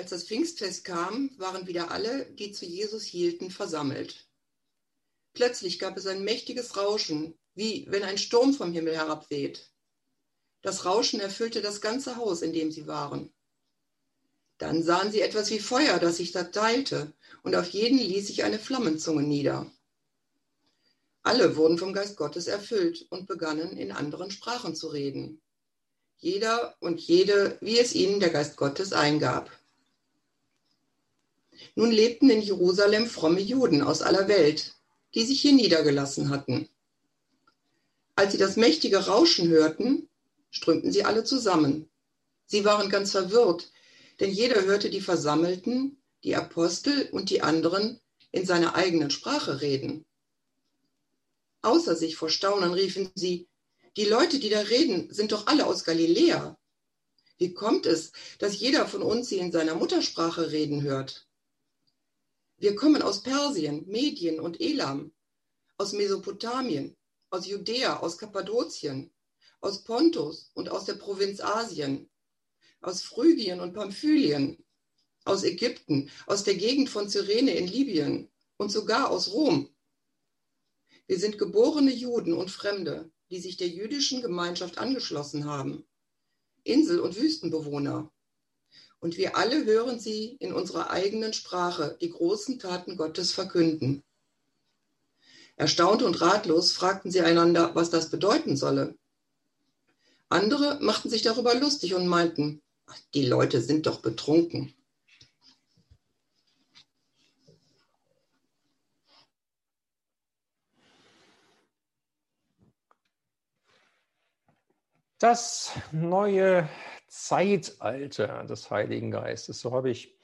Als das Pfingstfest kam, waren wieder alle, die zu Jesus hielten, versammelt. Plötzlich gab es ein mächtiges Rauschen, wie wenn ein Sturm vom Himmel herabweht. Das Rauschen erfüllte das ganze Haus, in dem sie waren. Dann sahen sie etwas wie Feuer, das sich da teilte, und auf jeden ließ sich eine Flammenzunge nieder. Alle wurden vom Geist Gottes erfüllt und begannen in anderen Sprachen zu reden. Jeder und jede, wie es ihnen der Geist Gottes eingab. Nun lebten in Jerusalem fromme Juden aus aller Welt, die sich hier niedergelassen hatten. Als sie das mächtige Rauschen hörten, strömten sie alle zusammen. Sie waren ganz verwirrt, denn jeder hörte die Versammelten, die Apostel und die anderen in seiner eigenen Sprache reden. Außer sich vor Staunen riefen sie, die Leute, die da reden, sind doch alle aus Galiläa. Wie kommt es, dass jeder von uns sie in seiner Muttersprache reden hört? Wir kommen aus Persien, Medien und Elam, aus Mesopotamien, aus Judäa, aus Kappadokien, aus Pontus und aus der Provinz Asien, aus Phrygien und Pamphylien, aus Ägypten, aus der Gegend von Cyrene in Libyen und sogar aus Rom. Wir sind geborene Juden und Fremde, die sich der jüdischen Gemeinschaft angeschlossen haben, Insel- und Wüstenbewohner. Und wir alle hören sie in unserer eigenen Sprache die großen Taten Gottes verkünden. Erstaunt und ratlos fragten sie einander, was das bedeuten solle. Andere machten sich darüber lustig und meinten, die Leute sind doch betrunken. Das neue Zeitalter des Heiligen Geistes, so habe ich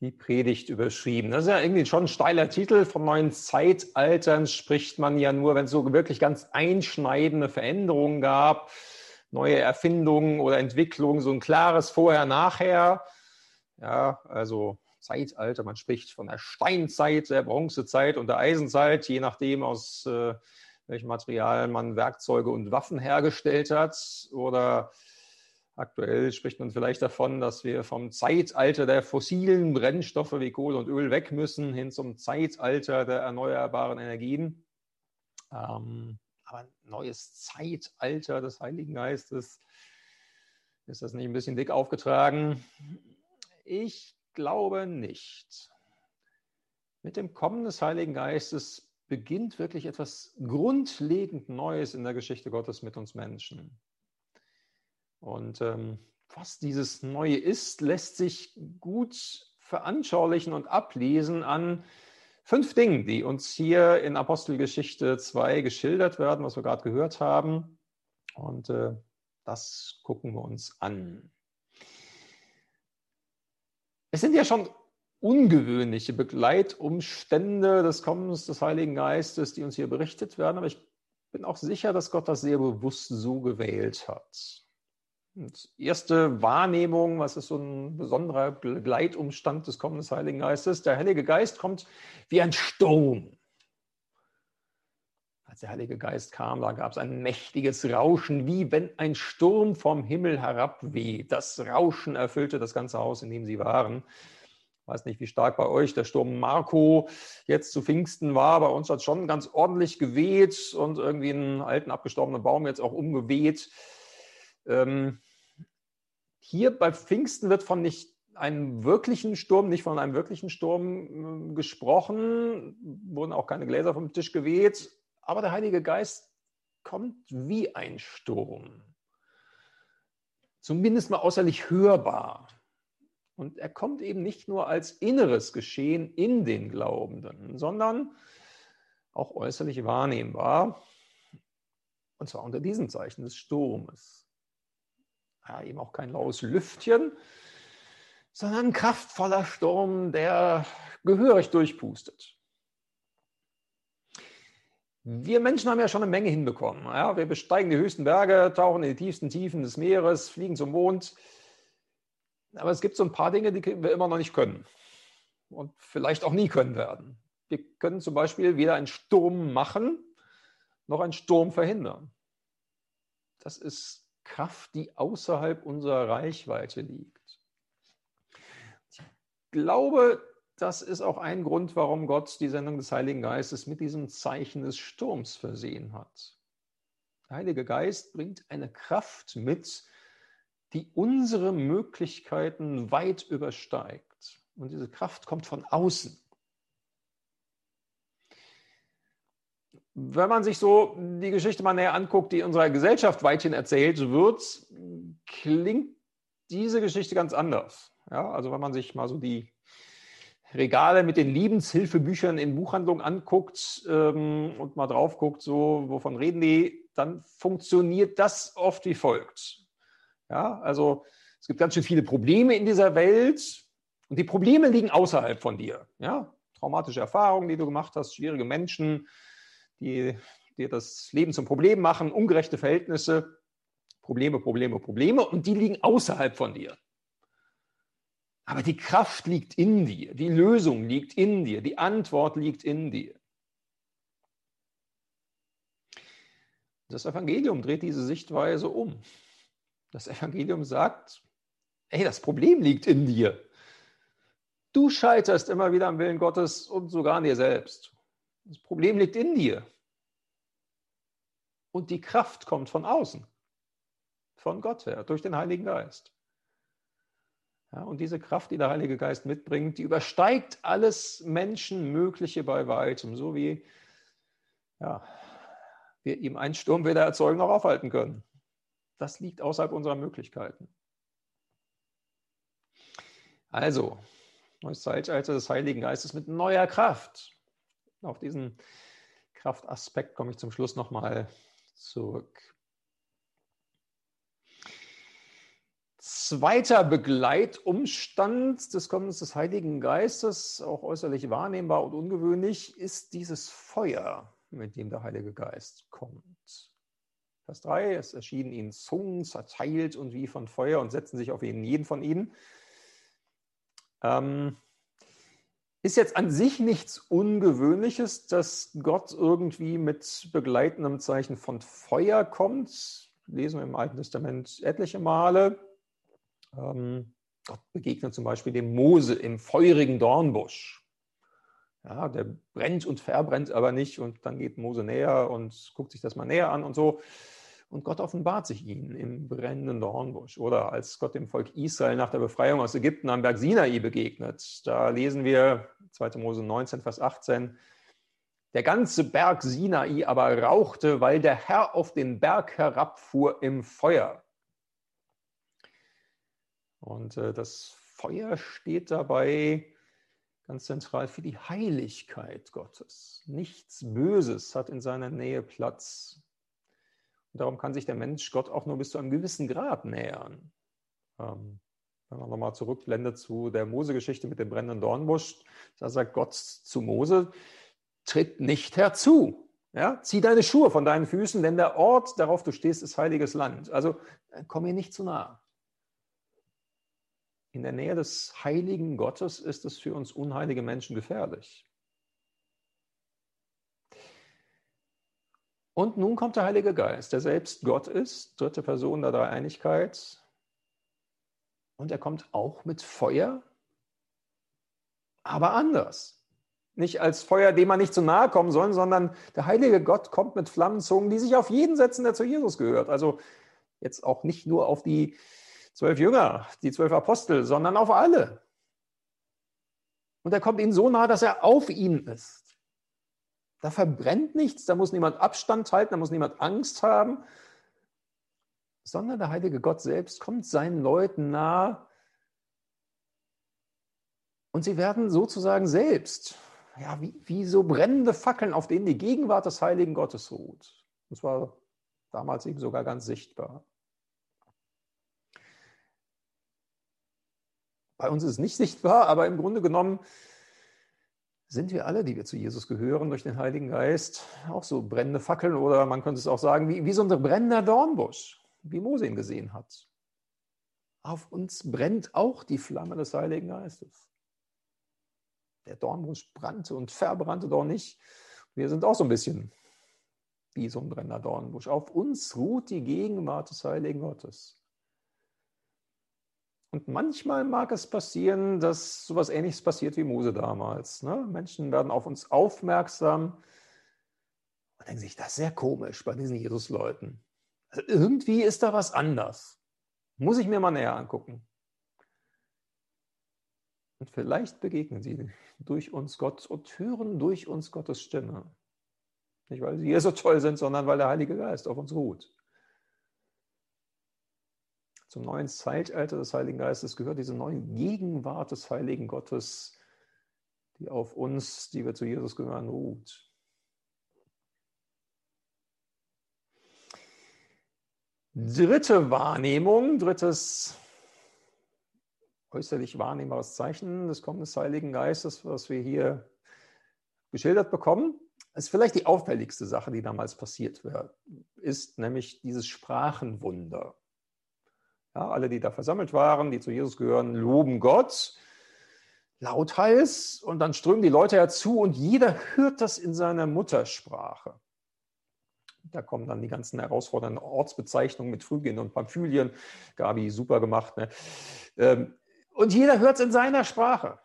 die Predigt überschrieben. Das ist ja irgendwie schon ein steiler Titel. Von neuen Zeitaltern spricht man ja nur, wenn es so wirklich ganz einschneidende Veränderungen gab neue Erfindungen oder Entwicklungen, so ein klares Vorher-Nachher. Ja, also Zeitalter, man spricht von der Steinzeit, der Bronzezeit und der Eisenzeit, je nachdem, aus äh, welchem Material man Werkzeuge und Waffen hergestellt hat. Oder aktuell spricht man vielleicht davon, dass wir vom Zeitalter der fossilen Brennstoffe wie Kohle und Öl weg müssen, hin zum Zeitalter der erneuerbaren Energien. Ähm, aber ein neues Zeitalter des Heiligen Geistes, ist das nicht ein bisschen dick aufgetragen? Ich glaube nicht. Mit dem Kommen des Heiligen Geistes beginnt wirklich etwas grundlegend Neues in der Geschichte Gottes mit uns Menschen. Und ähm, was dieses Neue ist, lässt sich gut veranschaulichen und ablesen an fünf Dingen, die uns hier in Apostelgeschichte 2 geschildert werden, was wir gerade gehört haben. Und äh, das gucken wir uns an. Es sind ja schon ungewöhnliche Begleitumstände des Kommens des Heiligen Geistes, die uns hier berichtet werden, aber ich bin auch sicher, dass Gott das sehr bewusst so gewählt hat. Erste Wahrnehmung, was ist so ein besonderer Begleitumstand des Kommens des Heiligen Geistes? Der Heilige Geist kommt wie ein Sturm. Als der Heilige Geist kam, da gab es ein mächtiges Rauschen, wie wenn ein Sturm vom Himmel herabweht. Das Rauschen erfüllte das ganze Haus, in dem sie waren. Ich weiß nicht, wie stark bei euch der Sturm Marco jetzt zu Pfingsten war. Bei uns hat es schon ganz ordentlich geweht und irgendwie einen alten abgestorbenen Baum jetzt auch umgeweht. Ähm, hier bei Pfingsten wird von nicht einem wirklichen Sturm, nicht von einem wirklichen Sturm äh, gesprochen, wurden auch keine Gläser vom Tisch geweht, aber der Heilige Geist kommt wie ein Sturm. Zumindest mal äußerlich hörbar. Und er kommt eben nicht nur als inneres Geschehen in den Glaubenden, sondern auch äußerlich wahrnehmbar. Und zwar unter diesem Zeichen des Sturmes ja, eben auch kein laues Lüftchen, sondern ein kraftvoller Sturm, der gehörig durchpustet. Wir Menschen haben ja schon eine Menge hinbekommen. Ja, wir besteigen die höchsten Berge, tauchen in die tiefsten Tiefen des Meeres, fliegen zum Mond. Aber es gibt so ein paar Dinge, die wir immer noch nicht können und vielleicht auch nie können werden. Wir können zum Beispiel weder einen Sturm machen noch einen Sturm verhindern. Das ist Kraft, die außerhalb unserer Reichweite liegt. glaube, das ist auch ein Grund, warum Gott die Sendung des Heiligen Geistes mit diesem Zeichen des Sturms versehen hat. Der Heilige Geist bringt eine Kraft mit, die unsere Möglichkeiten weit übersteigt. Und diese Kraft kommt von außen. Wenn man sich so die Geschichte mal näher anguckt, die unserer Gesellschaft weithin erzählt wird, klingt diese Geschichte ganz anders. Ja, also wenn man sich mal so die Regale mit den Liebenshilfebüchern in Buchhandlungen anguckt ähm, und mal drauf guckt, so wovon reden die, dann funktioniert das oft wie folgt. Ja, also es gibt ganz schön viele Probleme in dieser Welt und die Probleme liegen außerhalb von dir. Ja, traumatische Erfahrungen, die du gemacht hast, schwierige Menschen, die dir das Leben zum Problem machen, ungerechte Verhältnisse, Probleme, Probleme, Probleme und die liegen außerhalb von dir. Aber die Kraft liegt in dir, die Lösung liegt in dir, die Antwort liegt in dir. Das Evangelium dreht diese Sichtweise um. Das Evangelium sagt, hey, das Problem liegt in dir. Du scheiterst immer wieder am Willen Gottes und sogar an dir selbst. Das Problem liegt in dir. Und die Kraft kommt von außen, von Gott her, durch den Heiligen Geist. Ja, und diese Kraft, die der Heilige Geist mitbringt, die übersteigt alles Menschenmögliche bei weitem, so wie ja, wir ihm einen Sturm weder erzeugen noch aufhalten können. Das liegt außerhalb unserer Möglichkeiten. Also, neues Zeitalter des Heiligen Geistes mit neuer Kraft. Auf diesen Kraftaspekt komme ich zum Schluss nochmal zurück. Zweiter Begleitumstand des Kommens des Heiligen Geistes, auch äußerlich wahrnehmbar und ungewöhnlich, ist dieses Feuer, mit dem der Heilige Geist kommt. Vers 3, es erschienen ihnen Zungen, zerteilt und wie von Feuer und setzten sich auf jeden, jeden von ihnen. Ähm, ist jetzt an sich nichts Ungewöhnliches, dass Gott irgendwie mit begleitendem Zeichen von Feuer kommt. Lesen wir im Alten Testament etliche Male. Ähm, Gott begegnet zum Beispiel dem Mose im feurigen Dornbusch. Ja, der brennt und verbrennt aber nicht und dann geht Mose näher und guckt sich das mal näher an und so. Und Gott offenbart sich ihnen im brennenden Dornbusch. Oder als Gott dem Volk Israel nach der Befreiung aus Ägypten am Berg Sinai begegnet. Da lesen wir 2. Mose 19, Vers 18. Der ganze Berg Sinai aber rauchte, weil der Herr auf den Berg herabfuhr im Feuer. Und äh, das Feuer steht dabei ganz zentral für die Heiligkeit Gottes. Nichts Böses hat in seiner Nähe Platz. Und darum kann sich der Mensch Gott auch nur bis zu einem gewissen Grad nähern. Ähm, wenn man nochmal zurückblendet zu der Mose-Geschichte mit dem brennenden Dornbusch, da sagt Gott zu Mose, tritt nicht herzu. Ja, zieh deine Schuhe von deinen Füßen, denn der Ort, darauf du stehst, ist heiliges Land. Also äh, komm mir nicht zu nah. In der Nähe des heiligen Gottes ist es für uns unheilige Menschen gefährlich. Und nun kommt der Heilige Geist, der selbst Gott ist, dritte Person der Dreieinigkeit. Und er kommt auch mit Feuer, aber anders. Nicht als Feuer, dem man nicht zu nahe kommen soll, sondern der heilige Gott kommt mit Flammenzungen, die sich auf jeden setzen, der zu Jesus gehört. Also jetzt auch nicht nur auf die zwölf Jünger, die zwölf Apostel, sondern auf alle. Und er kommt ihnen so nah, dass er auf ihnen ist. Da verbrennt nichts, da muss niemand Abstand halten, da muss niemand Angst haben, sondern der heilige Gott selbst kommt seinen Leuten nah und sie werden sozusagen selbst, ja, wie, wie so brennende Fackeln, auf denen die Gegenwart des heiligen Gottes ruht. Das war damals eben sogar ganz sichtbar. Bei uns ist es nicht sichtbar, aber im Grunde genommen sind wir alle, die wir zu Jesus gehören, durch den Heiligen Geist auch so brennende Fackeln oder man könnte es auch sagen, wie, wie so ein brennender Dornbusch, wie Mose ihn gesehen hat. Auf uns brennt auch die Flamme des Heiligen Geistes. Der Dornbusch brannte und verbrannte doch nicht. Wir sind auch so ein bisschen wie so ein brennender Dornbusch. Auf uns ruht die Gegenwart des Heiligen Gottes. Und manchmal mag es passieren, dass sowas Ähnliches passiert wie Mose damals. Ne? Menschen werden auf uns aufmerksam und denken sich, das ist sehr komisch bei diesen Jesus-Leuten. Also irgendwie ist da was anders. Muss ich mir mal näher angucken. Und vielleicht begegnen sie durch uns Gott und hören durch uns Gottes Stimme. Nicht, weil sie hier so toll sind, sondern weil der Heilige Geist auf uns ruht. Zum neuen Zeitalter des Heiligen Geistes gehört diese neue Gegenwart des Heiligen Gottes, die auf uns, die wir zu Jesus gehören, ruht. Dritte Wahrnehmung, drittes äußerlich wahrnehmbares Zeichen des Kommen des Heiligen Geistes, was wir hier geschildert bekommen, ist vielleicht die auffälligste Sache, die damals passiert ist, nämlich dieses Sprachenwunder. Ja, alle, die da versammelt waren, die zu Jesus gehören, loben Gott lauthals und dann strömen die Leute herzu und jeder hört das in seiner Muttersprache. Da kommen dann die ganzen herausfordernden Ortsbezeichnungen mit Phrygien und Pamphylien. Gabi, super gemacht. Ne? Ähm, und jeder hört es in seiner Sprache.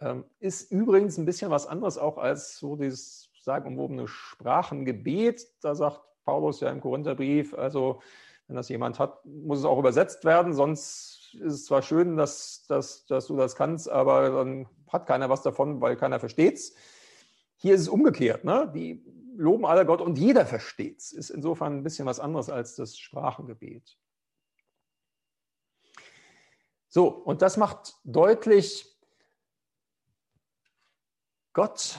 Ähm, ist übrigens ein bisschen was anderes auch als so dieses sagenumwobene Sprachengebet. Da sagt Paulus ja im Korintherbrief, also wenn das jemand hat, muss es auch übersetzt werden, sonst ist es zwar schön, dass, dass, dass du das kannst, aber dann hat keiner was davon, weil keiner versteht es. Hier ist es umgekehrt. Ne? Die loben alle Gott und jeder versteht es. Ist insofern ein bisschen was anderes als das Sprachengebet. So, und das macht deutlich, Gott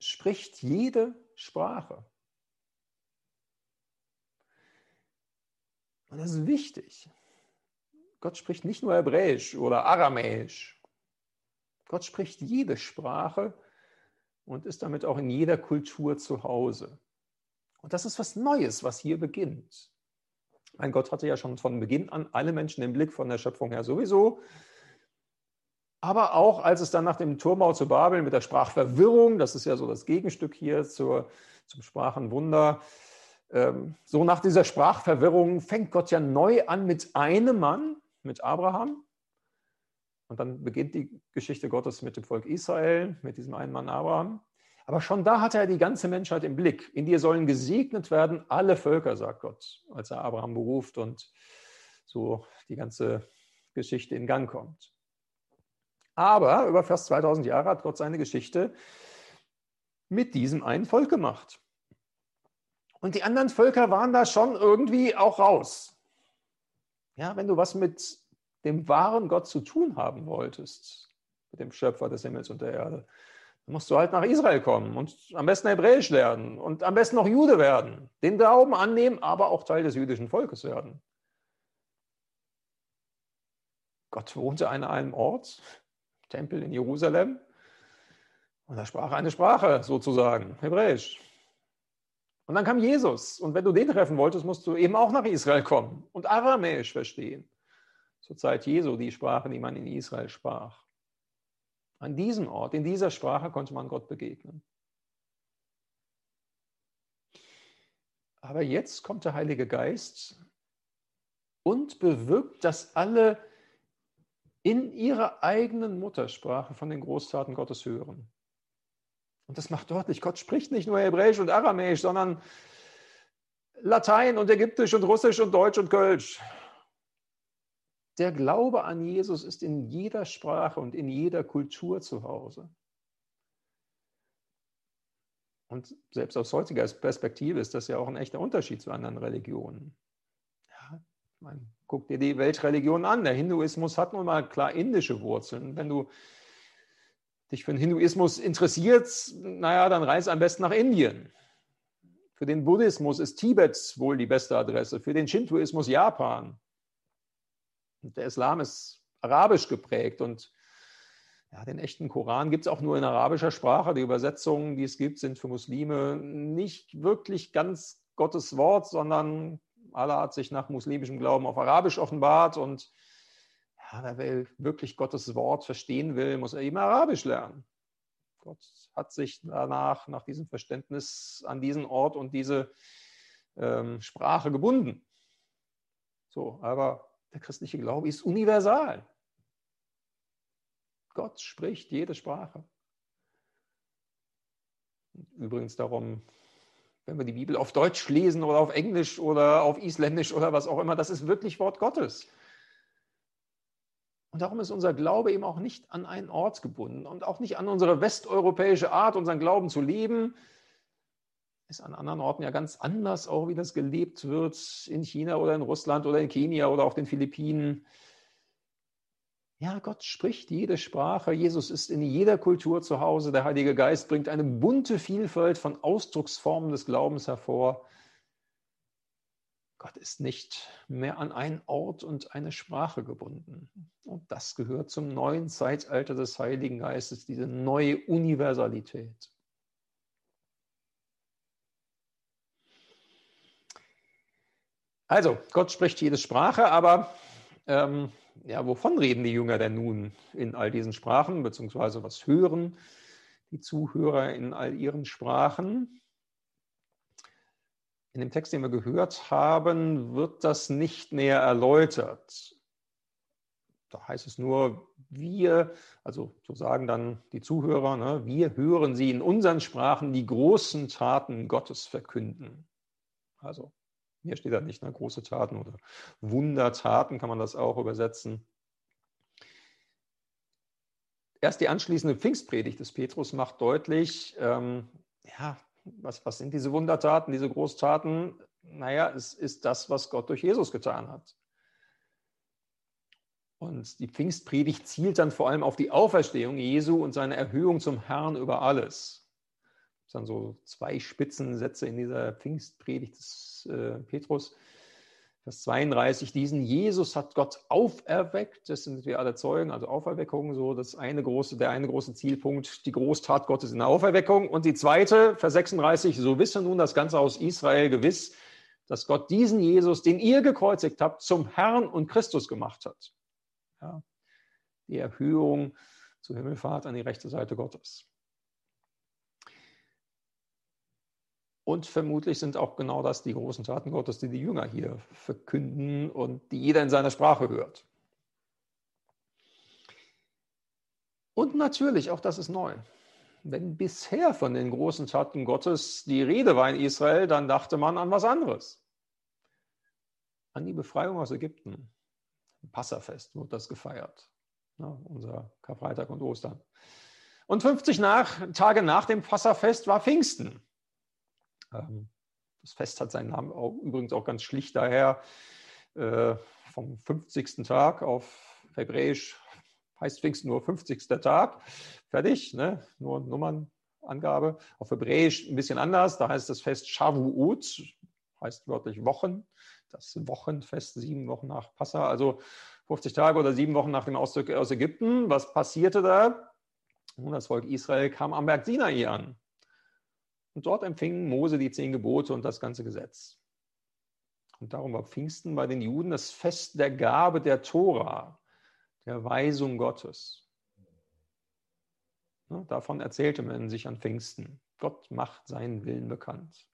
spricht jede Sprache. Und das ist wichtig. Gott spricht nicht nur Hebräisch oder Aramäisch. Gott spricht jede Sprache und ist damit auch in jeder Kultur zu Hause. Und das ist was Neues, was hier beginnt. Mein Gott hatte ja schon von Beginn an alle Menschen im Blick von der Schöpfung her sowieso. Aber auch als es dann nach dem Turmbau zu Babel mit der Sprachverwirrung, das ist ja so das Gegenstück hier zur, zum Sprachenwunder, so nach dieser Sprachverwirrung fängt Gott ja neu an mit einem Mann, mit Abraham. Und dann beginnt die Geschichte Gottes mit dem Volk Israel, mit diesem einen Mann Abraham. Aber schon da hat er die ganze Menschheit im Blick. In dir sollen gesegnet werden alle Völker, sagt Gott, als er Abraham beruft und so die ganze Geschichte in Gang kommt. Aber über fast 2000 Jahre hat Gott seine Geschichte mit diesem einen Volk gemacht. Und die anderen Völker waren da schon irgendwie auch raus. Ja, wenn du was mit dem wahren Gott zu tun haben wolltest, mit dem Schöpfer des Himmels und der Erde, dann musst du halt nach Israel kommen und am besten Hebräisch lernen und am besten noch Jude werden, den Glauben annehmen, aber auch Teil des jüdischen Volkes werden. Gott wohnte an einem Ort, Tempel in Jerusalem, und er sprach eine Sprache sozusagen, Hebräisch. Und dann kam Jesus. Und wenn du den treffen wolltest, musst du eben auch nach Israel kommen und Aramäisch verstehen. Zur Zeit Jesu die Sprache, die man in Israel sprach. An diesem Ort, in dieser Sprache konnte man Gott begegnen. Aber jetzt kommt der Heilige Geist und bewirkt, dass alle in ihrer eigenen Muttersprache von den Großtaten Gottes hören. Und das macht deutlich, Gott spricht nicht nur Hebräisch und Aramäisch, sondern Latein und Ägyptisch und Russisch und Deutsch und Kölsch. Der Glaube an Jesus ist in jeder Sprache und in jeder Kultur zu Hause. Und selbst aus heutiger Perspektive ist das ja auch ein echter Unterschied zu anderen Religionen. Ja, man guckt dir die Weltreligion an. Der Hinduismus hat nun mal klar indische Wurzeln. Wenn du dich für den Hinduismus interessierst, naja, dann reise am besten nach Indien. Für den Buddhismus ist Tibet wohl die beste Adresse, für den Shintoismus Japan. Der Islam ist arabisch geprägt und ja, den echten Koran gibt es auch nur in arabischer Sprache. Die Übersetzungen, die es gibt, sind für Muslime nicht wirklich ganz Gottes Wort, sondern Allah hat sich nach muslimischem Glauben auf Arabisch offenbart und wer wirklich Gottes Wort verstehen will, muss er eben Arabisch lernen. Gott hat sich danach, nach diesem Verständnis an diesen Ort und diese ähm, Sprache gebunden. So, aber Der christliche Glaube ist universal. Gott spricht jede Sprache. Übrigens darum, wenn wir die Bibel auf Deutsch lesen oder auf Englisch oder auf Isländisch oder was auch immer, das ist wirklich Wort Gottes. Und darum ist unser Glaube eben auch nicht an einen Ort gebunden und auch nicht an unsere westeuropäische Art, unseren Glauben zu leben. Ist an anderen Orten ja ganz anders, auch wie das gelebt wird in China oder in Russland oder in Kenia oder auf den Philippinen. Ja, Gott spricht jede Sprache. Jesus ist in jeder Kultur zu Hause. Der Heilige Geist bringt eine bunte Vielfalt von Ausdrucksformen des Glaubens hervor. Gott ist nicht mehr an einen Ort und eine Sprache gebunden. Und das gehört zum neuen Zeitalter des Heiligen Geistes, diese neue Universalität. Also, Gott spricht jede Sprache, aber ähm, ja, wovon reden die Jünger denn nun in all diesen Sprachen, beziehungsweise was hören die Zuhörer in all ihren Sprachen? In dem Text, den wir gehört haben, wird das nicht näher erläutert. Da heißt es nur, wir, also so sagen dann die Zuhörer, ne, wir hören sie in unseren Sprachen die großen Taten Gottes verkünden. Also hier steht da nicht, ne, große Taten oder Wundertaten kann man das auch übersetzen. Erst die anschließende Pfingstpredigt des Petrus macht deutlich, ähm, ja, was, was sind diese Wundertaten, diese Großtaten? Naja, es ist das, was Gott durch Jesus getan hat. Und die Pfingstpredigt zielt dann vor allem auf die Auferstehung Jesu und seine Erhöhung zum Herrn über alles. Das sind so zwei Spitzensätze in dieser Pfingstpredigt des äh, Petrus. Vers 32, diesen Jesus hat Gott auferweckt, das sind wir alle Zeugen, also Auferweckung, so das eine große, der eine große Zielpunkt, die Großtat Gottes in der Auferweckung. Und die zweite, Vers 36, so wisse nun das Ganze aus Israel gewiss, dass Gott diesen Jesus, den ihr gekreuzigt habt, zum Herrn und Christus gemacht hat. Ja, die Erhöhung zur Himmelfahrt an die rechte Seite Gottes. Und vermutlich sind auch genau das die großen Taten Gottes, die die Jünger hier verkünden und die jeder in seiner Sprache hört. Und natürlich, auch das ist neu. Wenn bisher von den großen Taten Gottes die Rede war in Israel, dann dachte man an was anderes. An die Befreiung aus Ägypten. Passafest wird das gefeiert. Ja, unser Karfreitag und Ostern. Und 50 nach, Tage nach dem Passafest war Pfingsten. Ähm, das Fest hat seinen Namen auch, übrigens auch ganz schlicht daher äh, vom 50. Tag auf Hebräisch heißt Pfingsten nur 50. Tag. Fertig, ne? nur Nummernangabe. Auf Hebräisch ein bisschen anders. Da heißt das Fest Shavuot, heißt wörtlich Wochen. Das Wochenfest, sieben Wochen nach Passa, also 50 Tage oder sieben Wochen nach dem Auszug aus Ägypten. Was passierte da? Nun, das Volk Israel kam am Berg Sinai an. Und dort empfing Mose die zehn Gebote und das ganze Gesetz. Und darum war Pfingsten bei den Juden das Fest der Gabe der Tora, der Weisung Gottes. davon erzählte man sich an Pfingsten. Gott macht seinen Willen bekannt.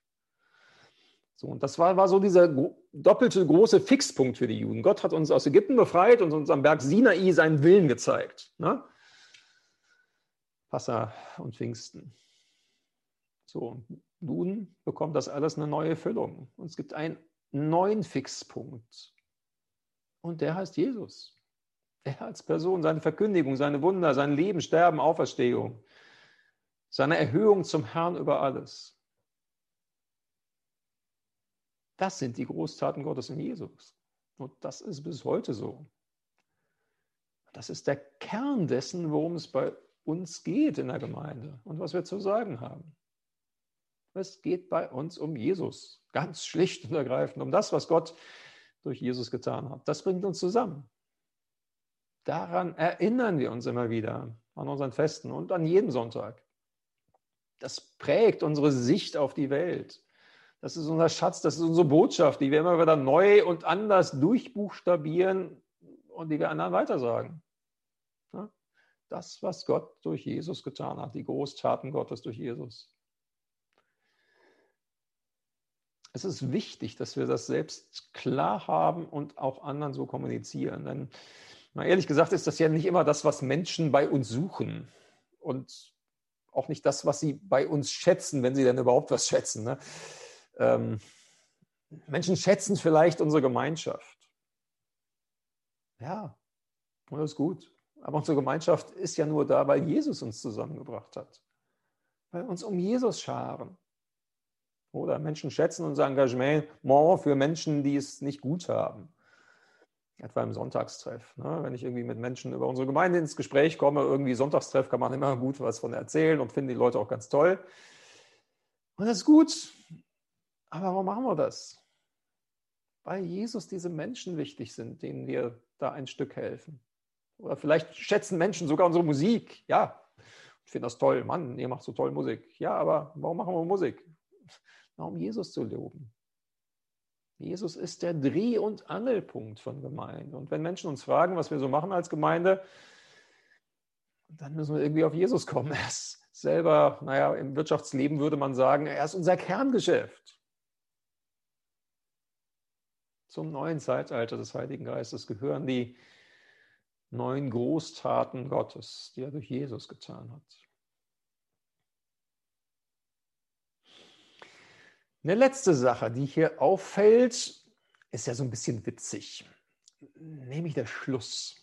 So, und das war, war so dieser doppelte große Fixpunkt für die Juden. Gott hat uns aus Ägypten befreit und uns am Berg Sinai seinen Willen gezeigt. Ne? Passa und Pfingsten. So, nun bekommt das alles eine neue Füllung. Und es gibt einen neuen Fixpunkt. Und der heißt Jesus. Er als Person, seine Verkündigung, seine Wunder, sein Leben, Sterben, Auferstehung, seine Erhöhung zum Herrn über alles. Das sind die Großtaten Gottes in Jesus. Und das ist bis heute so. Das ist der Kern dessen, worum es bei uns geht in der Gemeinde und was wir zu sagen haben. Es geht bei uns um Jesus. Ganz schlicht und ergreifend, um das, was Gott durch Jesus getan hat. Das bringt uns zusammen. Daran erinnern wir uns immer wieder an unseren Festen und an jedem Sonntag. Das prägt unsere Sicht auf die Welt. Das ist unser Schatz, das ist unsere Botschaft, die wir immer wieder neu und anders durchbuchstabieren und die wir anderen weitersagen. Das, was Gott durch Jesus getan hat, die Großtaten Gottes durch Jesus. Es ist wichtig, dass wir das selbst klar haben und auch anderen so kommunizieren. Denn mal ehrlich gesagt ist das ja nicht immer das, was Menschen bei uns suchen und auch nicht das, was sie bei uns schätzen, wenn sie denn überhaupt was schätzen. Ne? Ähm, Menschen schätzen vielleicht unsere Gemeinschaft. Ja, das ist gut. Aber unsere Gemeinschaft ist ja nur da, weil Jesus uns zusammengebracht hat. Weil uns um Jesus scharen. Oder Menschen schätzen unser Engagement für Menschen, die es nicht gut haben. Etwa im Sonntagstreff. Ne? Wenn ich irgendwie mit Menschen über unsere Gemeinde ins Gespräch komme, irgendwie Sonntagstreff, kann man immer gut was von erzählen und finden die Leute auch ganz toll. Und das ist gut. Aber warum machen wir das? Weil Jesus diese Menschen wichtig sind, denen wir da ein Stück helfen. Oder vielleicht schätzen Menschen sogar unsere Musik. Ja, ich finde das toll. Mann, ihr macht so toll Musik. Ja, aber warum machen wir Musik? Um Jesus zu loben. Jesus ist der Dreh- und Angelpunkt von Gemeinde. Und wenn Menschen uns fragen, was wir so machen als Gemeinde, dann müssen wir irgendwie auf Jesus kommen. Er ist selber, naja, im Wirtschaftsleben würde man sagen, er ist unser Kerngeschäft. Zum neuen Zeitalter des Heiligen Geistes gehören die neuen Großtaten Gottes, die er durch Jesus getan hat. Eine letzte Sache, die hier auffällt, ist ja so ein bisschen witzig, nämlich der Schluss.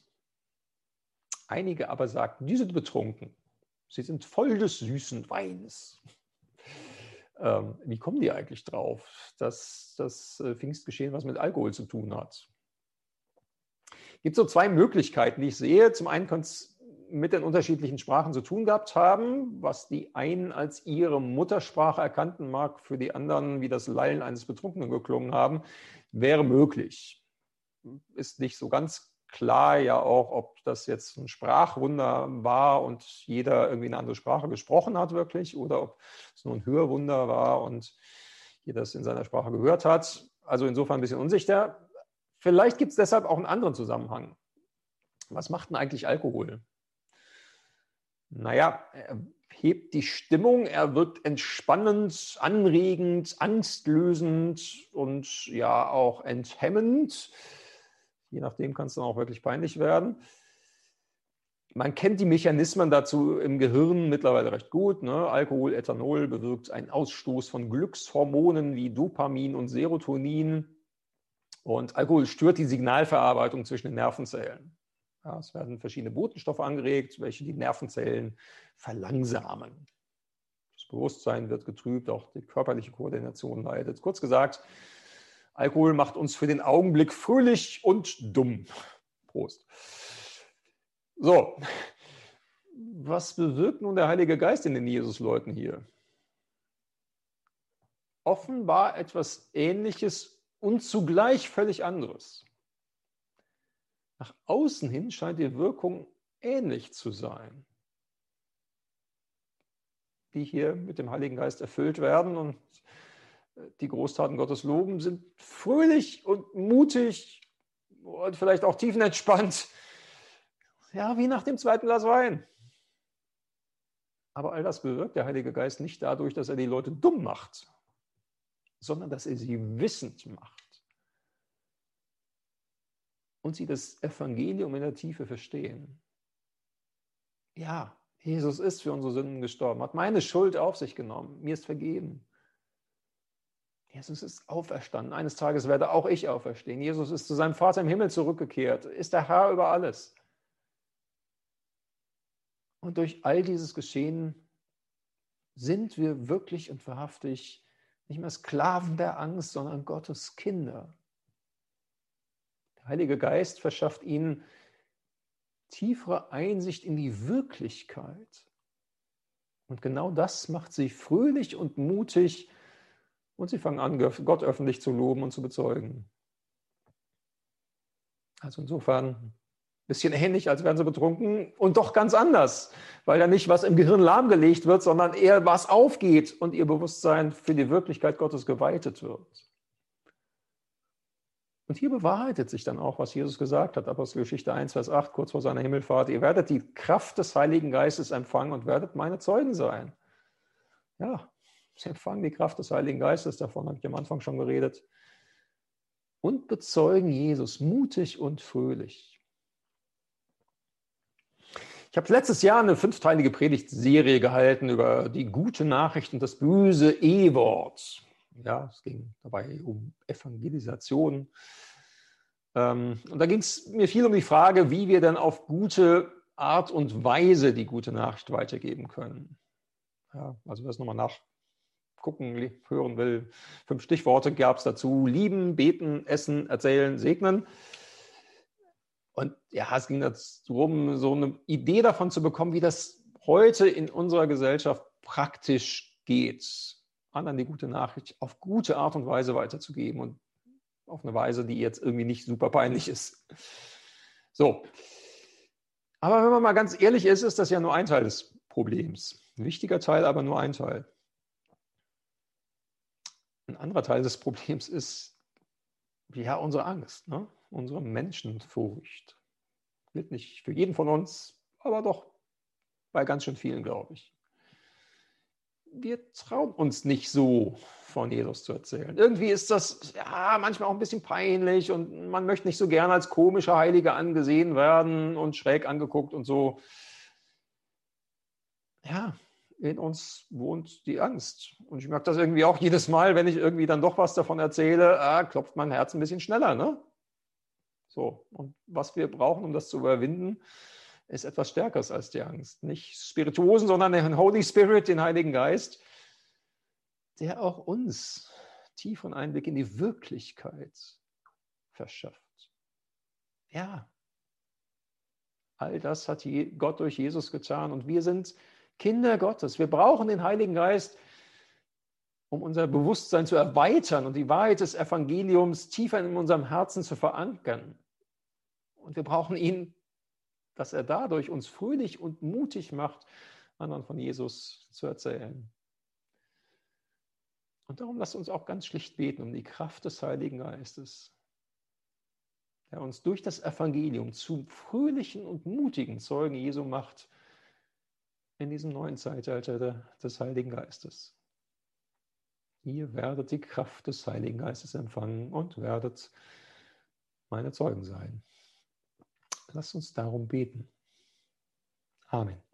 Einige aber sagten, die sind betrunken. Sie sind voll des süßen Weins. Ähm, wie kommen die eigentlich drauf, dass das äh, Pfingstgeschehen was mit Alkohol zu tun hat? Es gibt so zwei Möglichkeiten, die ich sehe. Zum einen kann es mit den unterschiedlichen Sprachen zu tun gehabt haben, was die einen als ihre Muttersprache erkannten mag, für die anderen wie das Lallen eines Betrunkenen geklungen haben, wäre möglich. Ist nicht so ganz klar ja auch, ob das jetzt ein Sprachwunder war und jeder irgendwie eine andere Sprache gesprochen hat wirklich oder ob es nur ein Hörwunder war und jeder es in seiner Sprache gehört hat. Also insofern ein bisschen unsicher. Vielleicht gibt es deshalb auch einen anderen Zusammenhang. Was macht denn eigentlich Alkohol? Naja, er hebt die Stimmung, er wirkt entspannend, anregend, angstlösend und ja auch enthemmend. Je nachdem kann es dann auch wirklich peinlich werden. Man kennt die Mechanismen dazu im Gehirn mittlerweile recht gut. Ne? Alkohol, Ethanol bewirkt einen Ausstoß von Glückshormonen wie Dopamin und Serotonin. Und Alkohol stört die Signalverarbeitung zwischen den Nervenzellen. Ja, es werden verschiedene Botenstoffe angeregt, welche die Nervenzellen verlangsamen. Das Bewusstsein wird getrübt, auch die körperliche Koordination leidet. Kurz gesagt, Alkohol macht uns für den Augenblick fröhlich und dumm. Prost. So, was bewirkt nun der Heilige Geist in den Jesus-Leuten hier? Offenbar etwas Ähnliches und zugleich völlig anderes. Nach außen hin scheint die Wirkung ähnlich zu sein, die hier mit dem Heiligen Geist erfüllt werden und die Großtaten Gottes loben, sind fröhlich und mutig und vielleicht auch tiefenentspannt. Ja, wie nach dem zweiten Glas Wein. Aber all das bewirkt der Heilige Geist nicht dadurch, dass er die Leute dumm macht, sondern dass er sie wissend macht und sie das Evangelium in der Tiefe verstehen. Ja, Jesus ist für unsere Sünden gestorben, hat meine Schuld auf sich genommen, mir ist vergeben. Jesus ist auferstanden. Eines Tages werde auch ich auferstehen. Jesus ist zu seinem Vater im Himmel zurückgekehrt, ist der Herr über alles. Und durch all dieses Geschehen sind wir wirklich und wahrhaftig nicht mehr Sklaven der Angst, sondern Gottes Kinder. Heilige Geist verschafft ihnen tiefere Einsicht in die Wirklichkeit. Und genau das macht sie fröhlich und mutig und sie fangen an, Gott öffentlich zu loben und zu bezeugen. Also insofern ein bisschen ähnlich, als wären sie betrunken und doch ganz anders, weil da nicht was im Gehirn lahmgelegt wird, sondern eher was aufgeht und ihr Bewusstsein für die Wirklichkeit Gottes geweitet wird. Und hier bewahrheitet sich dann auch, was Jesus gesagt hat, Apostelgeschichte 1, Vers 8, kurz vor seiner Himmelfahrt. Ihr werdet die Kraft des Heiligen Geistes empfangen und werdet meine Zeugen sein. Ja, Sie empfangen die Kraft des Heiligen Geistes, davon habe ich am Anfang schon geredet, und bezeugen Jesus mutig und fröhlich. Ich habe letztes Jahr eine fünfteilige Predigtserie gehalten über die gute Nachricht und das böse E-Wort. Ja, es ging dabei um Evangelisation. Ähm, und da ging es mir viel um die Frage, wie wir dann auf gute Art und Weise die gute Nachricht weitergeben können. Ja, also wer es nochmal nachgucken, hören will, fünf Stichworte gab es dazu. Lieben, beten, essen, erzählen, segnen. Und ja, es ging darum, so eine Idee davon zu bekommen, wie das heute in unserer Gesellschaft praktisch geht, anderen die gute Nachricht auf gute Art und Weise weiterzugeben und auf eine Weise, die jetzt irgendwie nicht super peinlich ist. So. Aber wenn man mal ganz ehrlich ist, ist das ja nur ein Teil des Problems. Ein wichtiger Teil, aber nur ein Teil. Ein anderer Teil des Problems ist ja unsere Angst, ne? unsere Menschenfurcht. Gilt nicht für jeden von uns, aber doch bei ganz schön vielen, glaube ich. Wir trauen uns nicht so von Jesus zu erzählen. Irgendwie ist das ja manchmal auch ein bisschen peinlich und man möchte nicht so gerne als komischer Heiliger angesehen werden und schräg angeguckt und so. Ja, in uns wohnt die Angst. Und ich merke das irgendwie auch jedes Mal, wenn ich irgendwie dann doch was davon erzähle, ah, klopft mein Herz ein bisschen schneller. Ne? So, und was wir brauchen, um das zu überwinden, ist etwas Stärkeres als die Angst. Nicht Spirituosen, sondern den Holy Spirit, den Heiligen Geist, der auch uns tieferen Einblick in die Wirklichkeit verschafft. Ja, all das hat Gott durch Jesus getan und wir sind Kinder Gottes. Wir brauchen den Heiligen Geist, um unser Bewusstsein zu erweitern und die Wahrheit des Evangeliums tiefer in unserem Herzen zu verankern. Und wir brauchen ihn, dass er dadurch uns fröhlich und mutig macht, anderen von Jesus zu erzählen. Und darum lasst uns auch ganz schlicht beten um die Kraft des Heiligen Geistes, der uns durch das Evangelium zum fröhlichen und mutigen Zeugen Jesu macht in diesem neuen Zeitalter des Heiligen Geistes. Ihr werdet die Kraft des Heiligen Geistes empfangen und werdet meine Zeugen sein. Lasst uns darum beten. Amen.